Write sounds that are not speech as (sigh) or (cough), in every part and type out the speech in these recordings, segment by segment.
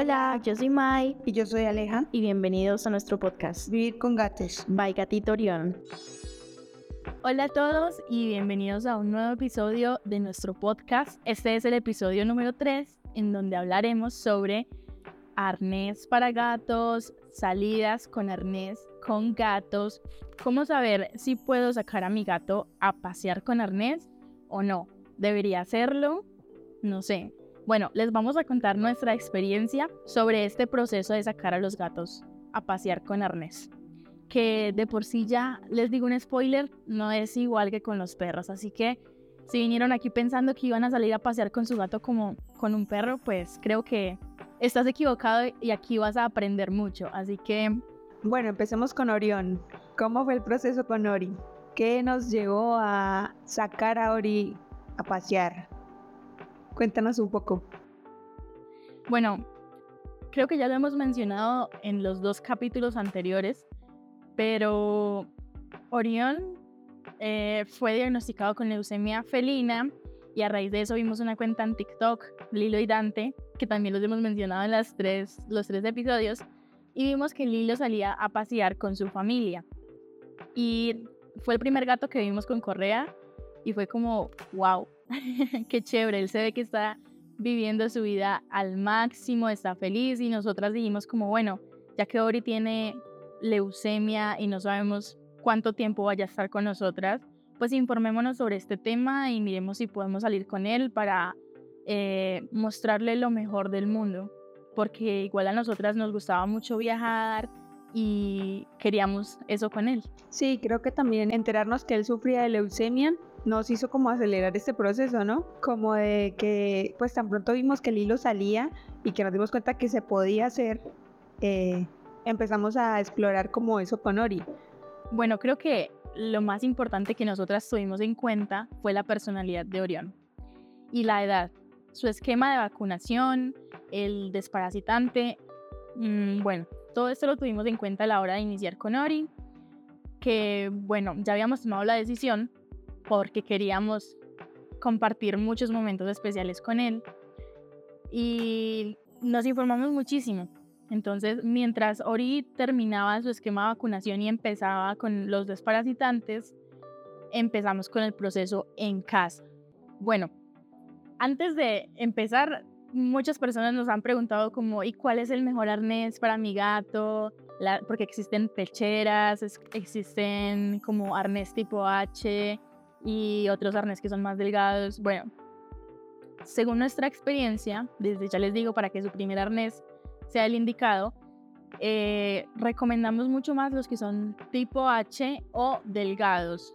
Hola, yo soy Mai Y yo soy Aleja. y bienvenidos a nuestro podcast Vivir con gatos. By Gatito Orión. Hola a todos y bienvenidos a un nuevo episodio de nuestro podcast. Este es el episodio número 3 en donde hablaremos sobre arnés para gatos, salidas con arnés con gatos, cómo saber si puedo sacar a mi gato a pasear con arnés o no. ¿Debería hacerlo? No sé. Bueno, les vamos a contar nuestra experiencia sobre este proceso de sacar a los gatos a pasear con arnés. Que de por sí ya les digo un spoiler, no es igual que con los perros. Así que si vinieron aquí pensando que iban a salir a pasear con su gato como con un perro, pues creo que estás equivocado y aquí vas a aprender mucho. Así que Bueno, empecemos con Orión. ¿Cómo fue el proceso con Ori? ¿Qué nos llevó a sacar a Ori a pasear? Cuéntanos un poco. Bueno, creo que ya lo hemos mencionado en los dos capítulos anteriores, pero Orión eh, fue diagnosticado con leucemia felina y a raíz de eso vimos una cuenta en TikTok, Lilo y Dante, que también los hemos mencionado en las tres, los tres episodios, y vimos que Lilo salía a pasear con su familia. Y fue el primer gato que vimos con correa y fue como, wow, (laughs) qué chévere, él se ve que está viviendo su vida al máximo, está feliz y nosotras dijimos como, bueno, ya que Ori tiene leucemia y no sabemos cuánto tiempo vaya a estar con nosotras, pues informémonos sobre este tema y miremos si podemos salir con él para eh, mostrarle lo mejor del mundo, porque igual a nosotras nos gustaba mucho viajar y queríamos eso con él. Sí, creo que también enterarnos que él sufría de leucemia nos hizo como acelerar este proceso, ¿no? Como de que pues tan pronto vimos que Lilo salía y que nos dimos cuenta que se podía hacer, eh, empezamos a explorar como eso con Ori. Bueno, creo que lo más importante que nosotras tuvimos en cuenta fue la personalidad de Orión y la edad, su esquema de vacunación, el desparasitante, mmm, bueno, todo esto lo tuvimos en cuenta a la hora de iniciar con Ori, que bueno, ya habíamos tomado la decisión porque queríamos compartir muchos momentos especiales con él y nos informamos muchísimo. Entonces, mientras Ori terminaba su esquema de vacunación y empezaba con los desparasitantes, empezamos con el proceso en casa. Bueno, antes de empezar, muchas personas nos han preguntado como, ¿y cuál es el mejor arnés para mi gato? La, porque existen pecheras, es, existen como arnés tipo H y otros arnés que son más delgados. Bueno, según nuestra experiencia, desde ya les digo, para que su primer arnés sea el indicado, eh, recomendamos mucho más los que son tipo H o delgados.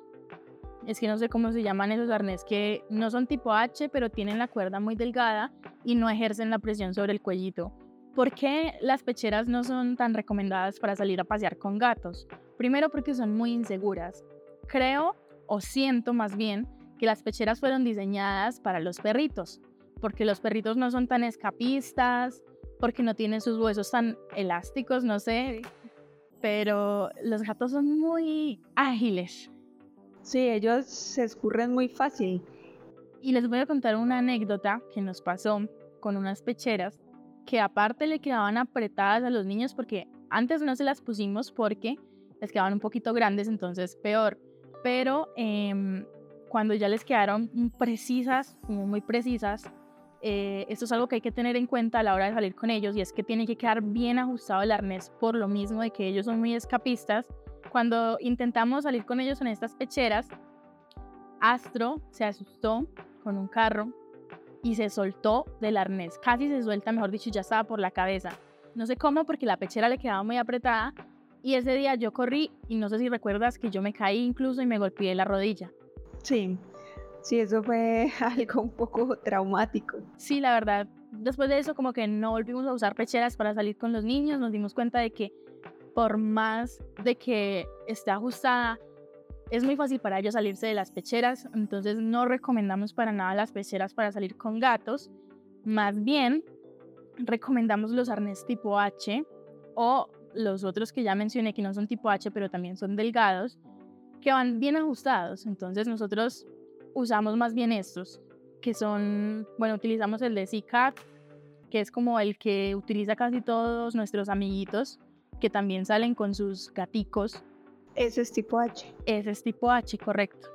Es que no sé cómo se llaman esos arnés que no son tipo H, pero tienen la cuerda muy delgada y no ejercen la presión sobre el cuellito. ¿Por qué las pecheras no son tan recomendadas para salir a pasear con gatos? Primero porque son muy inseguras. Creo, o siento más bien, que las pecheras fueron diseñadas para los perritos, porque los perritos no son tan escapistas, porque no tienen sus huesos tan elásticos, no sé, pero los gatos son muy ágiles. Sí, ellos se escurren muy fácil. Y les voy a contar una anécdota que nos pasó con unas pecheras que aparte le quedaban apretadas a los niños porque antes no se las pusimos porque les quedaban un poquito grandes, entonces peor. Pero eh, cuando ya les quedaron precisas, como muy precisas, eh, esto es algo que hay que tener en cuenta a la hora de salir con ellos y es que tiene que quedar bien ajustado el arnés por lo mismo de que ellos son muy escapistas. Cuando intentamos salir con ellos en estas pecheras, Astro se asustó con un carro y se soltó del arnés. Casi se suelta, mejor dicho, ya estaba por la cabeza. No sé cómo porque la pechera le quedaba muy apretada y ese día yo corrí y no sé si recuerdas que yo me caí incluso y me golpeé la rodilla. Sí, sí, eso fue (laughs) algo un poco traumático. Sí, la verdad. Después de eso como que no volvimos a usar pecheras para salir con los niños, nos dimos cuenta de que por más de que esté ajustada, es muy fácil para ellos salirse de las pecheras, entonces no recomendamos para nada las pecheras para salir con gatos. Más bien, recomendamos los arnés tipo H o los otros que ya mencioné que no son tipo H, pero también son delgados, que van bien ajustados. Entonces nosotros usamos más bien estos, que son, bueno, utilizamos el de CCAT, que es como el que utiliza casi todos nuestros amiguitos, que también salen con sus gaticos. Ese es tipo H. Ese es tipo H, correcto.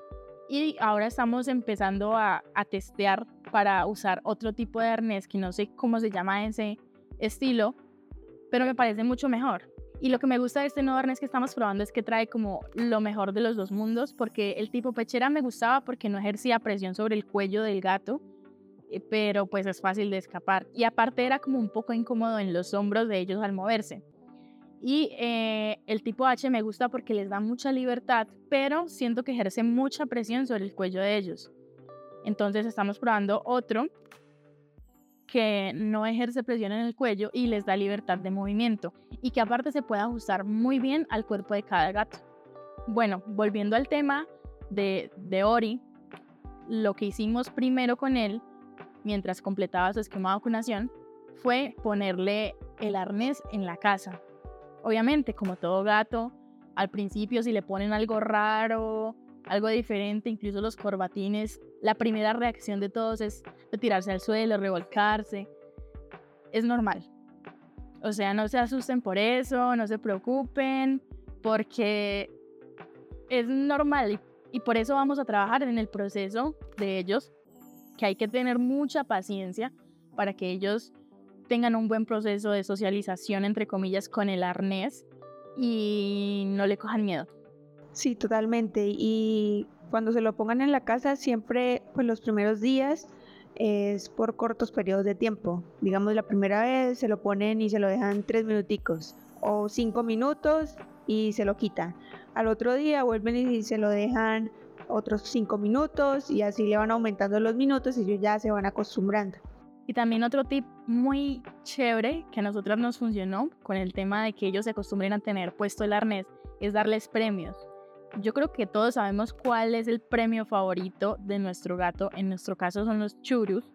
Y ahora estamos empezando a, a testear para usar otro tipo de arnés, que no sé cómo se llama ese estilo, pero me parece mucho mejor. Y lo que me gusta de este nuevo arnés que estamos probando es que trae como lo mejor de los dos mundos, porque el tipo pechera me gustaba porque no ejercía presión sobre el cuello del gato, eh, pero pues es fácil de escapar. Y aparte era como un poco incómodo en los hombros de ellos al moverse. Y eh, el tipo H me gusta porque les da mucha libertad, pero siento que ejerce mucha presión sobre el cuello de ellos. Entonces estamos probando otro que no ejerce presión en el cuello y les da libertad de movimiento y que aparte se puede ajustar muy bien al cuerpo de cada gato. Bueno, volviendo al tema de, de Ori, lo que hicimos primero con él, mientras completaba su esquema de vacunación, fue ponerle el arnés en la casa. Obviamente, como todo gato, al principio si le ponen algo raro, algo diferente, incluso los corbatines, la primera reacción de todos es tirarse al suelo, revolcarse. Es normal. O sea, no se asusten por eso, no se preocupen, porque es normal y, por eso vamos a trabajar en el proceso de ellos, que hay que tener mucha paciencia para que ellos tengan un buen proceso de socialización, entre comillas, con el arnés y no le cojan miedo. Sí, totalmente. Y cuando se lo pongan en la casa, siempre, pues los primeros días es por cortos periodos de tiempo. Digamos, la primera vez se lo ponen y se lo dejan tres minuticos o cinco minutos y se lo quitan. Al otro día vuelven y se lo dejan otros cinco minutos y así le van aumentando los minutos y ellos ya se van acostumbrando. Y también otro tip muy chévere que a nosotros nos funcionó con el tema de que ellos se acostumbren a tener puesto el arnés es darles premios yo creo que todos sabemos cuál es el premio favorito de nuestro gato. En nuestro caso son los churus.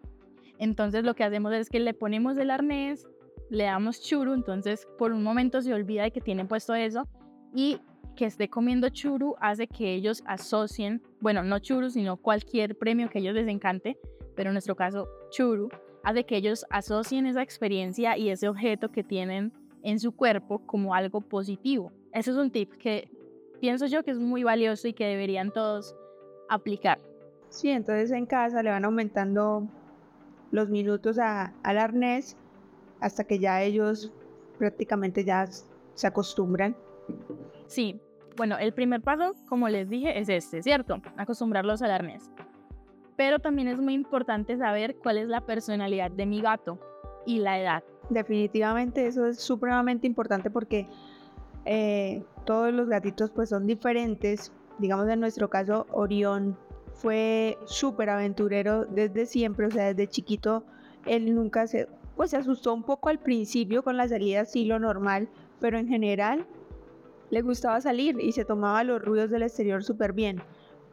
Entonces lo que hacemos es que le ponemos el arnés, le damos churu, entonces por un momento se olvida de que tienen puesto eso y que esté comiendo churu hace que ellos asocien, bueno, no churu, sino cualquier premio que ellos les encante, pero en nuestro caso churu, hace que ellos asocien esa experiencia y ese objeto que tienen en su cuerpo como algo positivo. Eso es un tip que pienso yo que es muy valioso y que deberían todos aplicar. Sí, entonces en casa le van aumentando los minutos a, al arnés hasta que ya ellos prácticamente ya se acostumbran. Sí, bueno, el primer paso, como les dije, es este, ¿cierto? Acostumbrarlos al arnés. Pero también es muy importante saber cuál es la personalidad de mi gato y la edad. Definitivamente eso es supremamente importante porque eh, todos los gatitos pues son diferentes. Digamos en nuestro caso, Orión fue súper aventurero desde siempre, o sea, desde chiquito él nunca se, pues se asustó un poco al principio con la salida así lo normal, pero en general le gustaba salir y se tomaba los ruidos del exterior súper bien.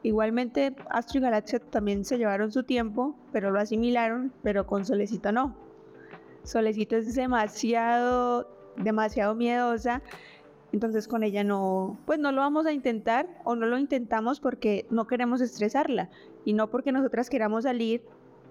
Igualmente Astro y Galaxia también se llevaron su tiempo, pero lo asimilaron, pero con Solecito no. Solecito es demasiado, demasiado miedosa entonces con ella no, pues no lo vamos a intentar o no lo intentamos porque no queremos estresarla y no porque nosotras queramos salir,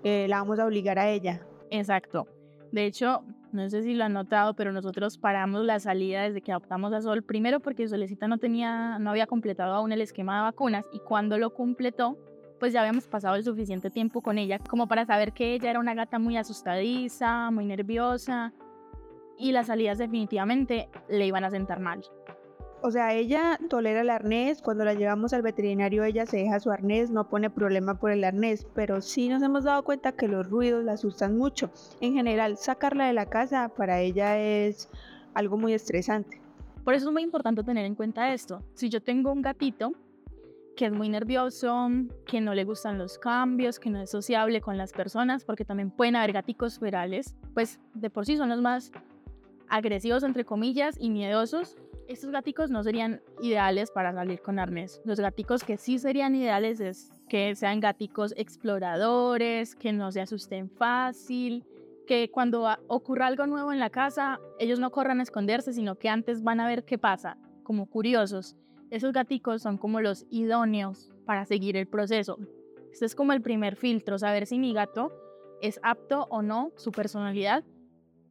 eh, la vamos a obligar a ella. Exacto. De hecho, no sé si lo han notado, pero nosotros paramos la salida desde que adoptamos a Sol, primero porque Solecita no tenía, no había completado aún el esquema de vacunas y cuando lo completó, pues ya habíamos pasado el suficiente tiempo con ella como para saber que ella era una gata muy asustadiza, muy nerviosa, y las salidas definitivamente le iban a sentar mal. O sea, ella tolera el arnés, cuando la llevamos al veterinario ella se deja su arnés, no pone problema por el arnés, pero sí nos hemos dado cuenta que los ruidos la asustan mucho. En general, sacarla de la casa para ella es algo muy estresante. Por eso es muy importante tener en cuenta esto. Si yo tengo un gatito que es muy nervioso, que no le gustan los cambios, que no es sociable con las personas, porque también pueden haber gaticos ferales, pues de por sí son los más agresivos entre comillas y miedosos, estos gaticos no serían ideales para salir con arnés. Los gaticos que sí serían ideales es que sean gaticos exploradores, que no se asusten fácil, que cuando ocurra algo nuevo en la casa, ellos no corran a esconderse, sino que antes van a ver qué pasa, como curiosos. Esos gaticos son como los idóneos para seguir el proceso. Este es como el primer filtro, saber si mi gato es apto o no, su personalidad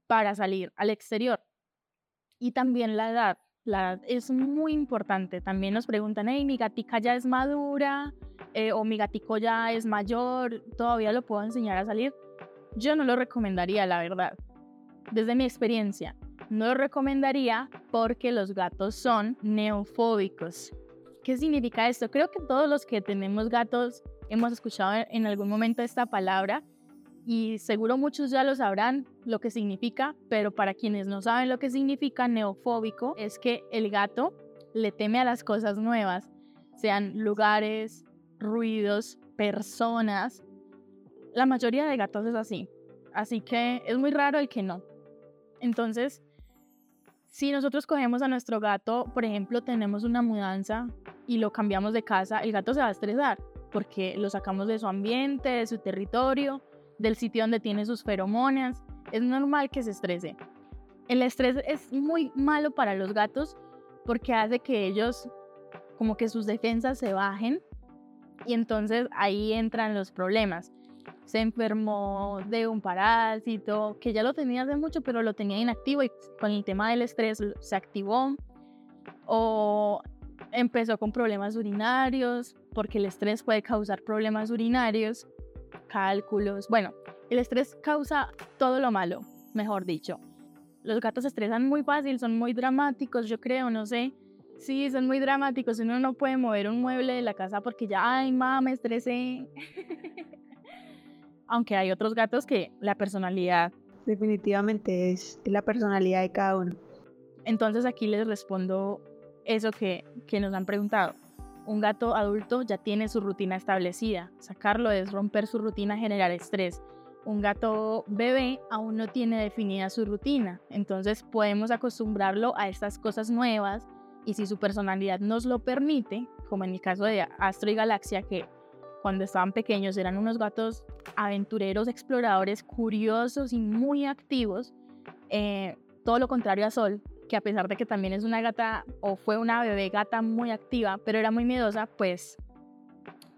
para salir al exterior. Y también la edad. La edad es muy importante. También nos preguntan, hey, mi gatica ya es madura eh, o mi gatico ya es mayor, ¿todavía lo puedo enseñar a salir? Yo no lo recomendaría, la verdad. Desde mi experiencia, no lo recomendaría porque los gatos son neofóbicos. ¿Qué significa esto? Creo que todos los que tenemos gatos hemos escuchado en algún momento esta palabra y seguro muchos ya lo sabrán lo que significa, pero para quienes no saben lo que significa neofóbico es que el gato le teme a las cosas nuevas, sean lugares, ruidos, personas. La mayoría de gatos es así, así que es muy raro el que no. Entonces, si nosotros cogemos a nuestro gato, por ejemplo, tenemos una mudanza y lo cambiamos de casa, el gato se va a estresar porque lo sacamos de su ambiente, de su territorio, del sitio donde tiene sus feromonas. Es normal que se estrese. El estrés es muy malo para los gatos porque hace que ellos como que sus defensas se bajen y entonces ahí entran los problemas. Se enfermó de un parásito que ya lo tenía hace mucho pero lo tenía inactivo y con el tema del estrés se activó o empezó con problemas urinarios porque el estrés puede causar problemas urinarios, cálculos. Bueno, el estrés causa todo lo malo, mejor dicho. Los gatos se estresan muy fácil, son muy dramáticos, yo creo, no sé. Sí, son muy dramáticos. Uno no puede mover un mueble de la casa porque ya, ay, mamá, me estresé. (laughs) Aunque hay otros gatos que la personalidad. Definitivamente es la personalidad de cada uno. Entonces aquí les respondo eso que, que nos han preguntado. Un gato adulto ya tiene su rutina establecida. Sacarlo es romper su rutina, generar estrés. Un gato bebé aún no tiene definida su rutina, entonces podemos acostumbrarlo a estas cosas nuevas y si su personalidad nos lo permite, como en el caso de Astro y Galaxia, que cuando estaban pequeños eran unos gatos aventureros, exploradores, curiosos y muy activos, eh, todo lo contrario a Sol, que a pesar de que también es una gata o fue una bebé gata muy activa, pero era muy miedosa, pues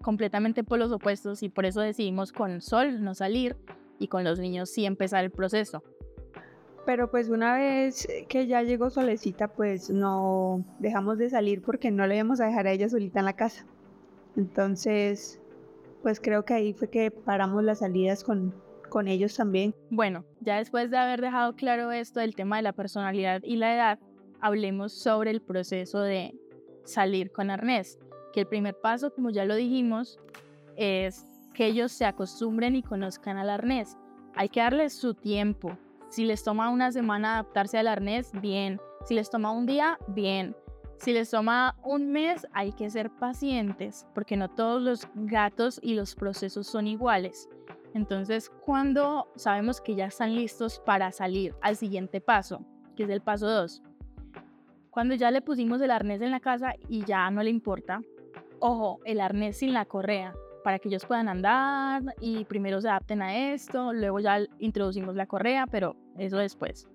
completamente por los opuestos y por eso decidimos con Sol no salir y con los niños sí empezar el proceso. Pero pues una vez que ya llegó Solecita, pues no dejamos de salir porque no le íbamos a dejar a ella solita en la casa. Entonces, pues creo que ahí fue que paramos las salidas con, con ellos también. Bueno, ya después de haber dejado claro esto del tema de la personalidad y la edad, hablemos sobre el proceso de salir con arnés, que el primer paso, como ya lo dijimos, es que ellos se acostumbren y conozcan al arnés. Hay que darles su tiempo, si les toma una semana adaptarse al arnés, bien. Si les toma un día, bien. Si les toma un mes, hay que ser pacientes, porque no todos los gatos y los procesos son iguales. Entonces, cuando sabemos que ya están listos para salir al siguiente paso, que es el paso 2, cuando ya le pusimos el arnés en la casa y ya no le importa, ojo, el arnés sin la correa, para que ellos puedan andar y primero se adapten a esto, luego ya introducimos la correa, pero eso después.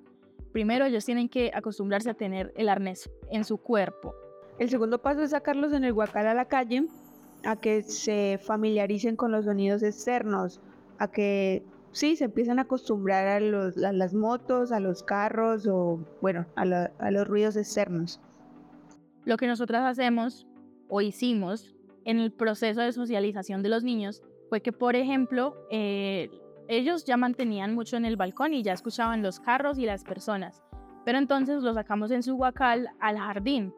Primero ellos tienen que acostumbrarse a tener el arnés en su cuerpo. El segundo paso es sacarlos en el guacal a la calle, a que se familiaricen con los sonidos externos, a que sí, se empiecen a acostumbrar a, las motos, a los carros o, bueno, a, a los ruidos externos. Lo que nosotras hacemos o hicimos en el proceso de socialización de los niños fue que, por ejemplo, eh, ellos ya mantenían mucho en el balcón y ya escuchaban los carros y las personas, pero entonces los sacamos en su guacal al jardín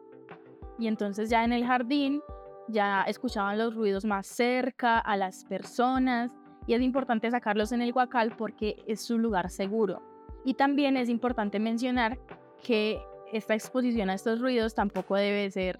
y entonces ya en el jardín ya escuchaban los ruidos más cerca a las personas y es importante sacarlos en el guacal porque es su lugar seguro. Y también es importante mencionar que esta exposición a estos ruidos tampoco debe ser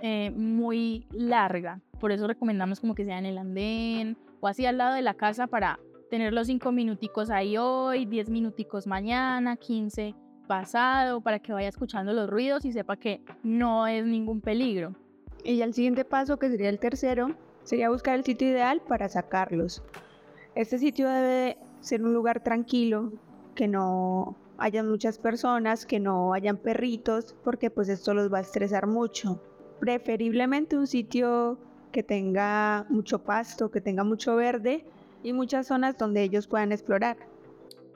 eh, muy larga. Por eso recomendamos como que sea en el andén o así al lado de la casa para tener los cinco minuticos ahí hoy, 10 minuticos mañana, 15 pasado, para que vaya escuchando los ruidos y sepa que no es ningún peligro. Y el siguiente paso, que sería el tercero, sería buscar el sitio ideal para sacarlos. Este sitio debe ser un lugar tranquilo, que no haya muchas personas, que no hayan perritos, porque pues esto los va a estresar mucho preferiblemente un sitio que tenga mucho pasto, que tenga mucho verde y muchas zonas donde ellos puedan explorar.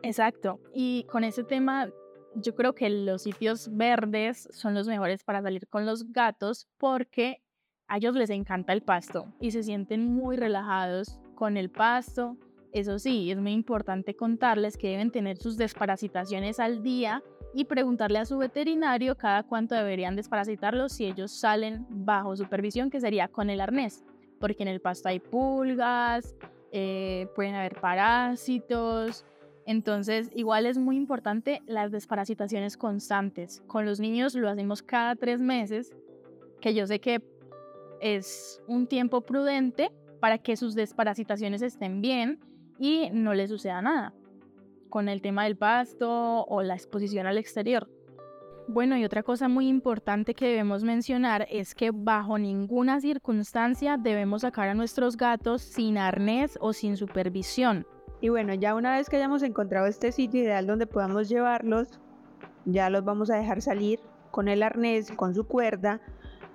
Exacto. Y con ese tema, yo creo que los sitios verdes son los mejores para salir con los gatos porque a ellos les encanta el pasto y se sienten muy relajados con el pasto. Eso sí, es muy importante contarles que deben tener sus desparasitaciones al día y preguntarle a su veterinario cada cuánto deberían desparasitarlos si ellos salen bajo supervisión, que sería con el arnés, porque en el pasto hay pulgas, eh, pueden haber parásitos. Entonces, igual es muy importante las desparasitaciones constantes. Con los niños lo hacemos cada tres meses, que yo sé que es un tiempo prudente para que sus desparasitaciones estén bien y no les suceda nada con el tema del pasto o la exposición al exterior. Bueno, y otra cosa muy importante que debemos mencionar es que bajo ninguna circunstancia debemos sacar a nuestros gatos sin arnés o sin supervisión. Y bueno, ya una vez que hayamos encontrado este sitio ideal donde podamos llevarlos, ya los vamos a dejar salir con el arnés, con su cuerda.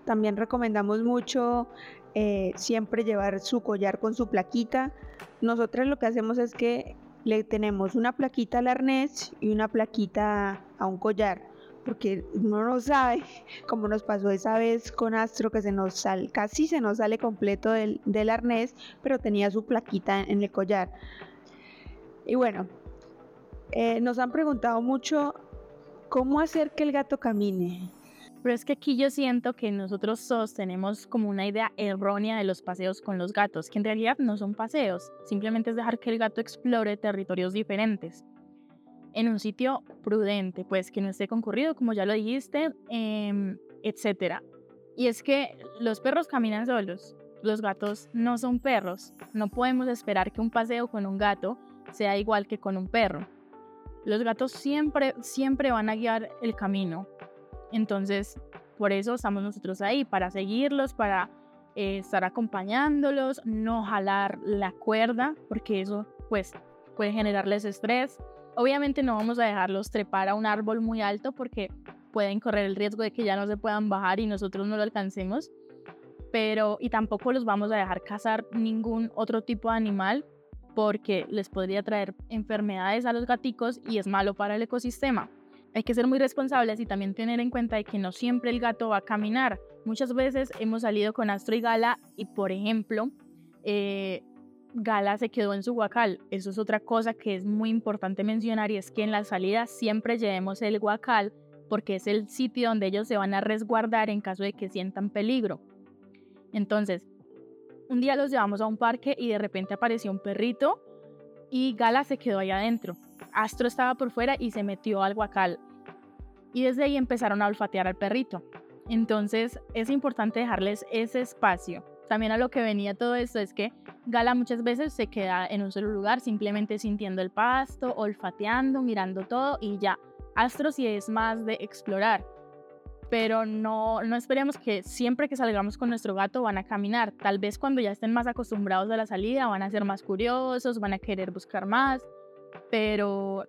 También recomendamos mucho eh, siempre llevar su collar con su plaquita. Nosotros lo que hacemos es que le tenemos una plaquita al arnés y una plaquita a un collar, porque uno no sabe, (laughs) como nos pasó esa vez con Astro, que se nos sale, casi se nos sale completo del, del arnés, pero tenía su plaquita en el collar. Y bueno, eh, nos han preguntado mucho cómo hacer que el gato camine. Pero es que aquí yo siento que nosotros todos tenemos como una idea errónea de los paseos con los gatos, que en realidad no son paseos, simplemente es dejar que el gato explore territorios diferentes. En un sitio prudente, pues que no esté concurrido, como ya lo dijiste, eh, etc. Y es que los perros caminan solos, los gatos no son perros, no podemos esperar que un paseo con un gato sea igual que con un perro. Los gatos siempre, siempre van a guiar el camino, entonces, por eso estamos nosotros ahí, para seguirlos, para eh, estar acompañándolos, no jalar la cuerda, porque eso pues puede generarles estrés. Obviamente no vamos a dejarlos trepar a un árbol muy alto porque pueden correr el riesgo de que ya no se puedan bajar y nosotros no lo alcancemos. Pero y tampoco los vamos a dejar cazar ningún otro tipo de animal porque les podría traer enfermedades a los gaticos y es malo para el ecosistema hay que ser muy responsables y también tener en cuenta de que no siempre el gato va a caminar. Muchas veces hemos salido con Astro y Gala y, por ejemplo, eh, Gala se quedó en su guacal. Eso es otra cosa que es muy importante mencionar y es que en la salida siempre llevemos el guacal porque es el sitio donde ellos se van a resguardar en caso de que sientan peligro. Entonces, un día los llevamos a un parque y de repente apareció un perrito y Gala se quedó ahí adentro. Astro estaba por fuera y se metió al guacal. Y desde ahí empezaron a olfatear al perrito. Entonces es importante dejarles ese espacio. También a lo que venía todo esto es que Gala muchas veces se queda en un solo lugar simplemente sintiendo el pasto, olfateando, mirando todo y ya. Astro sí es más de explorar. Pero no, no esperemos que siempre que salgamos con nuestro gato van a caminar. Tal vez cuando ya estén más acostumbrados a la salida van a ser más curiosos, van a querer buscar más pero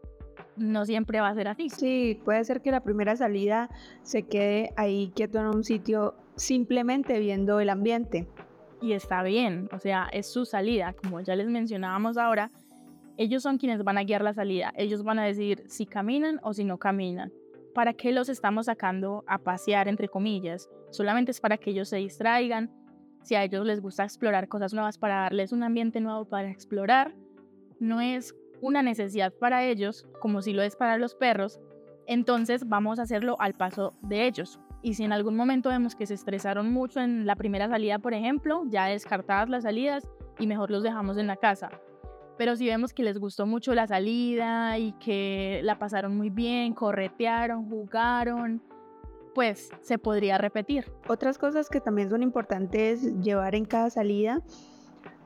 no siempre va a ser así. Sí, puede ser que la primera salida se quede ahí quieto en un sitio simplemente viendo el ambiente. Y está bien, o sea, es su salida, como ya les mencionábamos ahora, ellos son quienes van a guiar la salida, ellos van a decir si caminan o si no caminan. ¿Para qué los estamos sacando a pasear, entre comillas? Solamente es para que ellos se distraigan, si a ellos les gusta explorar cosas nuevas, para darles un ambiente nuevo para explorar, no es una necesidad para ellos, como si lo es para los perros, entonces vamos a hacerlo al paso de ellos. Y si en algún momento vemos que se estresaron mucho en la primera salida, por ejemplo, ya descartadas las salidas y mejor los dejamos en la casa. Pero si vemos que les gustó mucho la salida y que la pasaron muy bien, corretearon, jugaron, pues se podría repetir. Otras cosas que también son importantes llevar en cada salida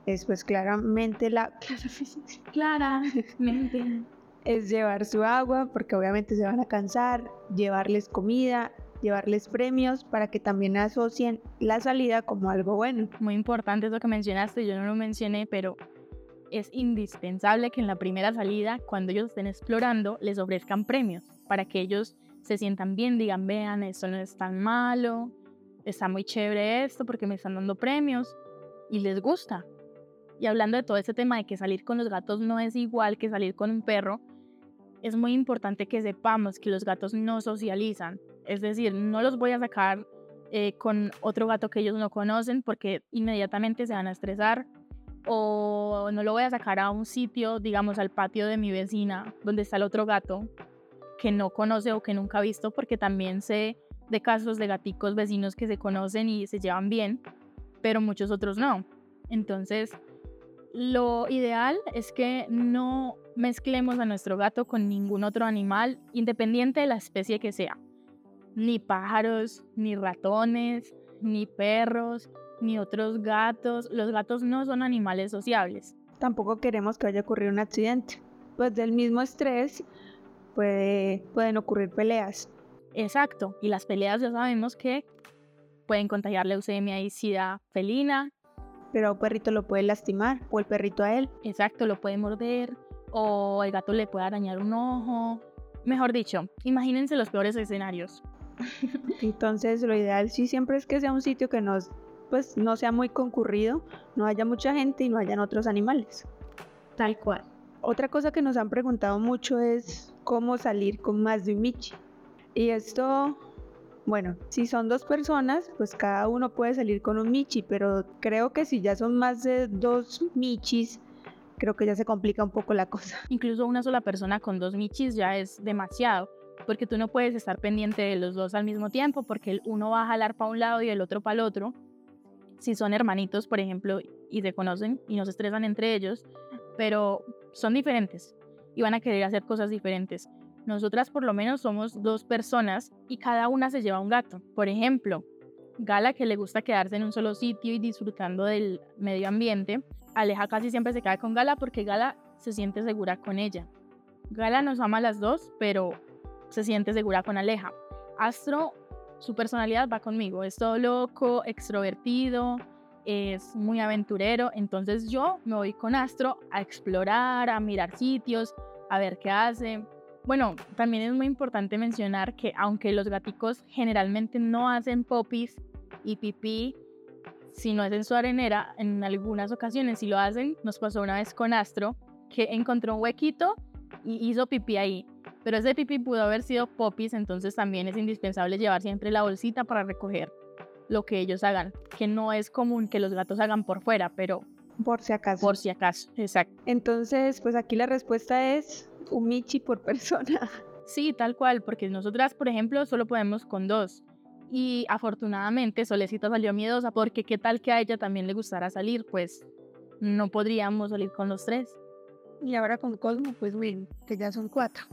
es pues claramente la... (laughs) (laughs) Claramente. es llevar su agua porque obviamente se van a cansar, llevarles comida, llevarles premios para que también asocien la salida como algo bueno. Muy importante eso que mencionaste, yo no lo mencioné, pero es indispensable que en la primera salida, cuando ellos estén explorando, les ofrezcan premios para que ellos se sientan bien, digan, vean, esto no es tan malo, está muy chévere esto porque me están dando premios y les gusta. Y hablando de todo ese tema de que salir con los gatos no es igual que salir con un perro, es muy importante que sepamos que los gatos no socializan. Es decir, no los voy a sacar eh, con otro gato que ellos no conocen porque inmediatamente se van a estresar. O no lo voy a sacar a un sitio, digamos al patio de mi vecina, donde está el otro gato que no conoce o que nunca ha visto, porque también sé de casos de gaticos vecinos que se conocen y se llevan bien, pero muchos otros no. Entonces, lo ideal es que no mezclemos a nuestro gato con ningún otro animal, independiente de la especie que sea. Ni pájaros, ni ratones, ni perros, ni otros gatos. Los gatos no son animales sociables. Tampoco queremos que vaya a ocurrir un accidente. Pues del mismo estrés puede, pueden ocurrir peleas. Exacto, y las peleas ya sabemos que pueden contagiar leucemia y sida felina. Pero a un perrito lo puede lastimar, o el perrito a él. Exacto, lo puede morder, o el gato le puede arañar un ojo. Mejor dicho, imagínense los peores escenarios. (laughs) Entonces, lo ideal sí siempre es que sea un sitio que nos, pues, no sea muy concurrido, no haya mucha gente y no hayan otros animales. Tal cual. Otra cosa que nos han preguntado mucho es cómo salir con más de un Michi. Y esto, bueno, si son dos personas, pues cada uno puede salir con un Michi, pero creo que si ya son más de dos Michis, creo que ya se complica un poco la cosa. Incluso una sola persona con dos Michis ya es demasiado, porque tú no puedes estar pendiente de los dos al mismo tiempo, porque el uno va a jalar para un lado y el otro para el otro. Si son hermanitos, por ejemplo, y se conocen y no se estresan entre ellos, pero son diferentes y van a querer hacer cosas diferentes. Nosotras por lo menos somos dos personas y cada una se lleva un gato. Por ejemplo, Gala que le gusta quedarse en un solo sitio y disfrutando del medio ambiente. Aleja casi siempre se queda con Gala porque Gala se siente segura con ella. Gala nos ama a las dos, pero se siente segura con Aleja. Astro, su personalidad va conmigo. Es todo loco, extrovertido, es muy aventurero. Entonces yo me voy con Astro a explorar, a mirar sitios, a ver qué hace. Bueno, también es muy importante mencionar que aunque los gaticos generalmente no hacen popis y pipí, si no es en su arenera, en algunas ocasiones si lo hacen, nos pasó una vez con Astro, que encontró un huequito y hizo pipí ahí. Pero ese pipí pudo haber sido popis, entonces también es indispensable llevar siempre la bolsita para recoger lo que ellos hagan, que no es común que los gatos hagan por fuera, pero por si acaso. Por si acaso, exacto. Entonces, pues aquí la respuesta es un michi por persona. (laughs) Sí, tal cual, porque nosotras, por ejemplo, solo podemos con dos. Y afortunadamente Solecita salió miedosa porque qué tal que a ella también le gustara salir, pues no podríamos salir con los tres. Y ahora con Cosmo, pues bien, que ya son cuatro.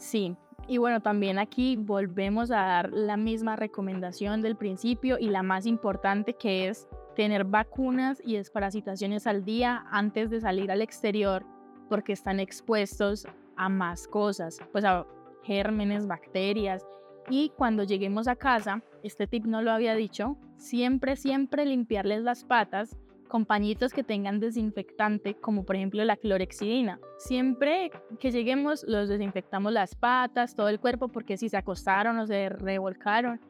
Sí, y bueno, también aquí volvemos a dar la misma recomendación del principio y la más importante que es tener vacunas y desparasitaciones al día antes de salir al exterior porque están expuestos a más cosas, pues a gérmenes, bacterias. Y cuando lleguemos a casa, este tip no lo había dicho, siempre, siempre limpiarles las patas con pañitos que tengan desinfectante, como por ejemplo la clorexidina. Siempre que lleguemos, los desinfectamos las patas, todo el cuerpo, porque si se acostaron o se revolcaron,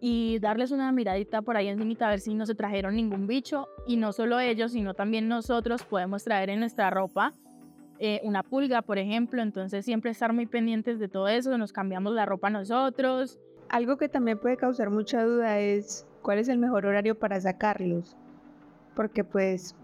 y darles una miradita por ahí encima a ver si no se trajeron ningún bicho. Y no solo ellos, sino también nosotros podemos traer en nuestra ropa eh, una pulga, por ejemplo. Entonces siempre estar muy pendientes de todo eso, nos cambiamos la ropa nosotros. Algo que también puede causar mucha duda es cuál es el mejor horario para sacarlos porque pues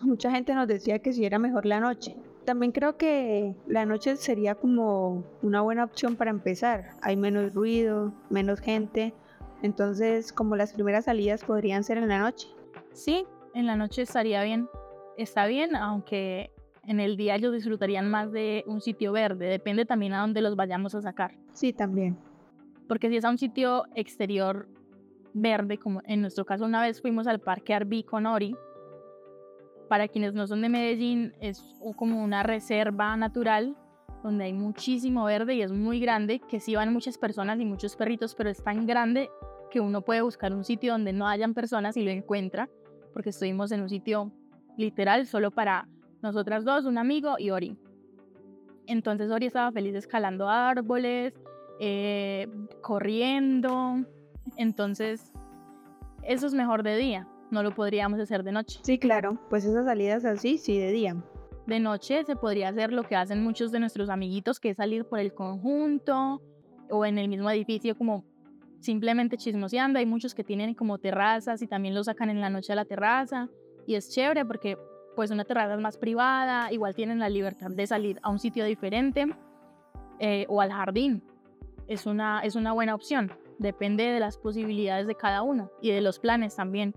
mucha gente nos decía que si era mejor la noche. También creo que la noche sería como una buena opción para empezar. Hay menos ruido, menos gente. Entonces, como las primeras salidas podrían ser en la noche. Sí, en la noche estaría bien. Está bien, aunque en el día ellos disfrutarían más de un sitio verde. Depende también a dónde los vayamos a sacar. Sí, también. Porque si es a un sitio exterior verde, como en nuestro caso una vez fuimos al Parque Arví con Ori. Para quienes no son de Medellín, es como una reserva natural donde hay muchísimo verde y es muy grande, que sí van muchas personas y muchos perritos, pero es tan grande que uno puede buscar un sitio donde no hayan personas y lo encuentra, porque estuvimos en un sitio literal solo para nosotras dos, un amigo y Ori. Entonces Ori estaba feliz escalando árboles, eh, corriendo, entonces, eso es mejor de día, no lo podríamos hacer de noche. Sí, claro, pues esas salidas así, sí, de día. De noche se podría hacer lo que hacen muchos de nuestros amiguitos, que es salir por el conjunto o en el mismo edificio como simplemente chismoseando. Hay muchos que tienen como terrazas y también lo sacan en la noche a la terraza y es chévere porque pues una terraza es más privada, igual tienen la libertad de salir a un sitio diferente eh, o al jardín. Es una, es una buena opción, depende de las posibilidades de cada uno y de los planes también.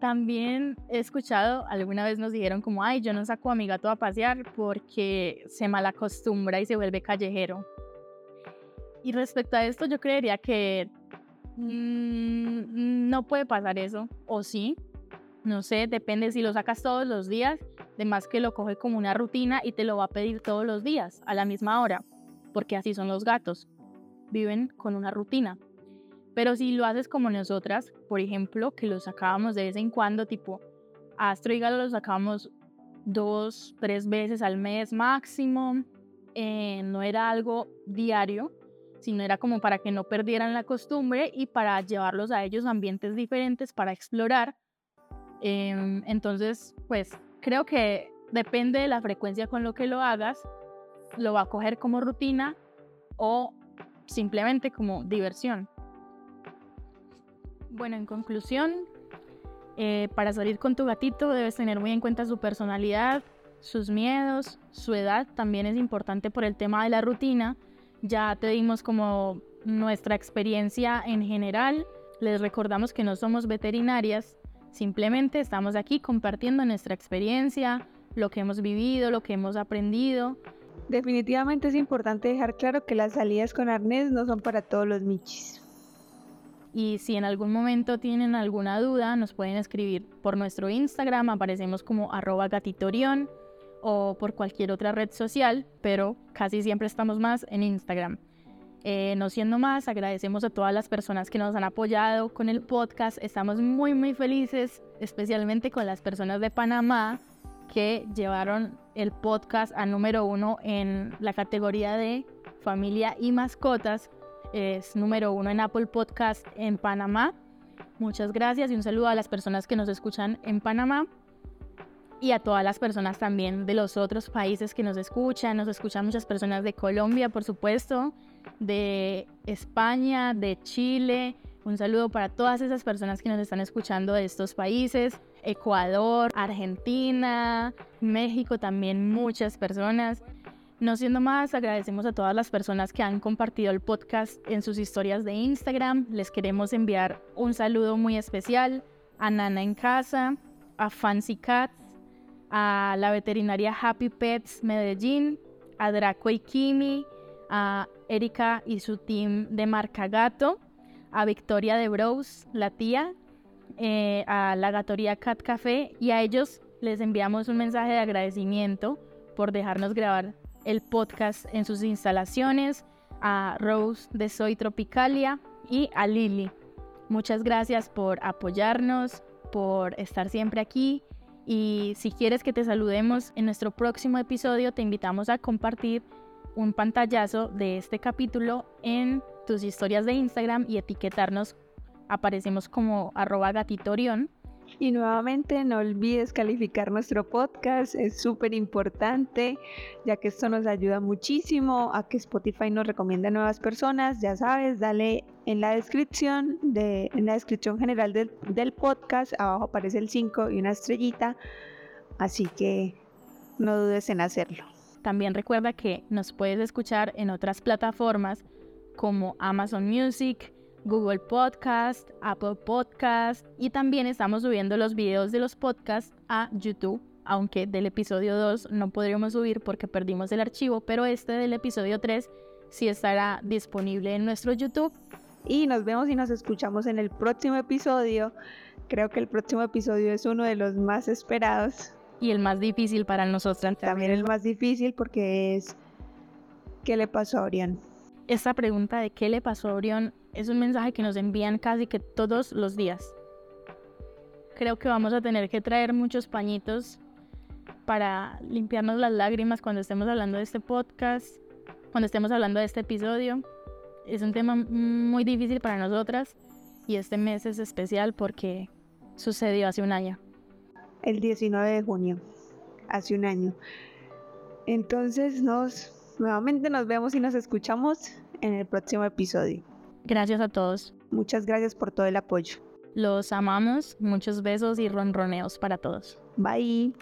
También he escuchado, alguna vez nos dijeron como, ay, yo no saco a mi gato a pasear porque se malacostumbra y se vuelve callejero. Y respecto a esto, yo creería que mm, no puede pasar eso, o sí, no sé, depende si lo sacas todos los días, de más que lo coge como una rutina y te lo va a pedir todos los días, a la misma hora, porque así son los gatos, viven con una rutina. Pero si lo haces como nosotras, por ejemplo, que lo sacábamos de vez en cuando, tipo Astro y Galo lo sacábamos dos, tres veces al mes máximo, eh, no era algo diario, sino era como para que no perdieran la costumbre y para llevarlos a ellos a ambientes diferentes para explorar. Em, entonces, pues creo que depende de la frecuencia con lo que lo hagas, lo va a coger como rutina o simplemente como diversión. Bueno, en conclusión, eh, para salir con tu gatito debes tener muy en cuenta su personalidad, sus miedos, su edad también es importante por el tema de la rutina. Ya te dimos como nuestra experiencia en general. Les recordamos que no somos veterinarias, simplemente estamos aquí compartiendo nuestra experiencia, lo que hemos vivido, lo que hemos aprendido. Definitivamente es importante dejar claro que las salidas con arnés no son para todos los michis. Y si en algún momento tienen alguna duda, nos pueden escribir por nuestro Instagram, aparecemos como arroba gatitorión o por cualquier otra red social, pero casi siempre estamos más en Instagram. Eh, no siendo más, agradecemos a todas las personas que nos han apoyado con el podcast. Estamos muy, muy felices, especialmente con las personas de Panamá que llevaron el podcast a número uno en la categoría de familia y mascotas es número uno en Apple Podcast en Panamá. Muchas gracias y un saludo a las personas que nos escuchan en Panamá y a todas las personas también de los otros países que nos escuchan. Nos escuchan muchas personas de Colombia, por supuesto, de España, de Chile. Un saludo para todas esas personas que nos están escuchando de estos países. Ecuador, Argentina, México también muchas personas. No siendo más, agradecemos a todas las personas que han compartido el podcast en sus historias de Instagram. Les queremos enviar un saludo muy especial a Nana en casa, a Fancy Cats, a la veterinaria Happy Pets Medellín, a Draco y Kimi, a Erika y su team de Marca Gato, a Victoria de Bros, la tía, eh, a la gatoría Cat Café y a ellos les enviamos un mensaje de agradecimiento por dejarnos grabar el podcast en sus instalaciones, a Rose de Soy Tropicalia y a Lily. Muchas gracias por apoyarnos, por estar siempre aquí y si quieres que te saludemos en nuestro próximo episodio, te invitamos a compartir un pantallazo de este capítulo en tus historias de Instagram y etiquetarnos. Aparecemos como arroba y nuevamente no olvides calificar nuestro podcast, es súper importante, ya que esto nos ayuda muchísimo a que Spotify nos recomiende a nuevas personas. Ya sabes, dale en la descripción, de, en la descripción general del, del podcast, abajo aparece el 5 y una estrellita, así que no dudes en hacerlo. También recuerda que nos puedes escuchar en otras plataformas como Amazon Music, Google Podcast, Apple Podcast y también estamos subiendo los videos de los podcasts a YouTube, aunque del episodio 2 no podríamos subir porque perdimos el archivo, pero este del episodio 3 sí estará disponible en nuestro YouTube. Y nos vemos y nos escuchamos en el próximo episodio. Creo que el próximo episodio es uno de los más esperados. Y el más difícil para nosotros. También el más difícil porque es ¿qué le pasó a Orión? Esta pregunta de qué le pasó a Orión es un mensaje que nos envían casi que todos los días. Creo que vamos a tener que traer muchos pañitos para limpiarnos las lágrimas cuando estemos hablando de este podcast, cuando estemos hablando de este episodio. Es un tema muy difícil para nosotras y este mes es especial porque sucedió hace un año. El 19 de junio, hace un año. Entonces nos nuevamente nos vemos y nos escuchamos en el próximo episodio. Gracias a todos. Muchas gracias por todo el apoyo. Los amamos. Muchos besos y ronroneos para todos. Bye.